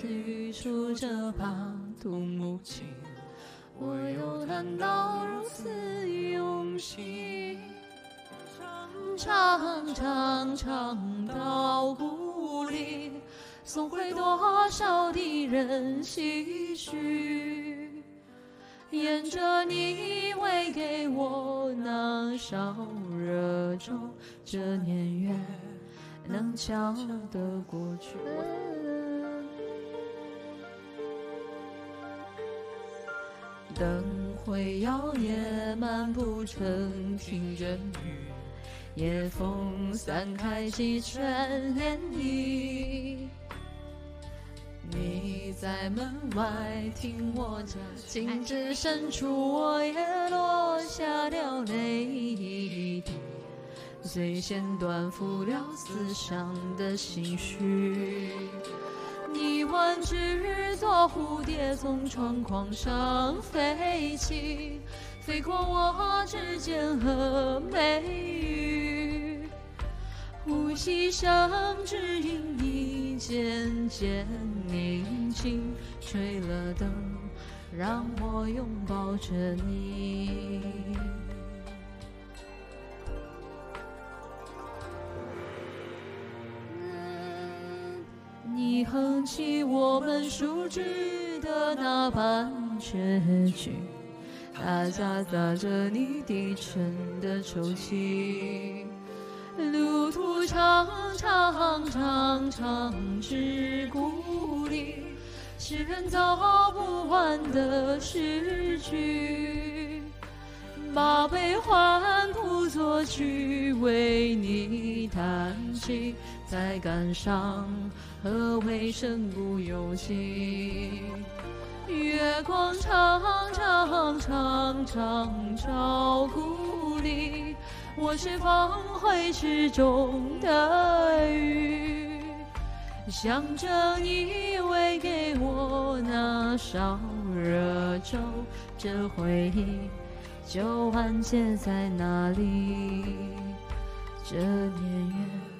取出这把土木琴，我又感到如此用心。唱唱唱到故里，送回多少的人唏嘘。沿着你喂给我那烧热粥，这年月能瞧得过去。灯会摇曳，漫步成听阵雨。夜风散开几圈涟漪，你在门外听我讲情至深处，我也落下了泪滴，最先断付了思乡的心绪。你挽只蝴蝶从窗框上飞起，飞过我指尖和眉宇，呼吸声只因你渐渐宁静，吹了灯，让我拥抱着你。哼起我们熟知的那半阙曲，它夹杂着你低沉的抽泣。路途长长长长至故里，诗人走不完的诗句。把悲欢谱作曲，为你弹起，在感伤和为身不由己。月光长长长长照故里，我是放回池中的鱼，想着你喂给我那勺热粥，这回忆。就完结在哪里，这年月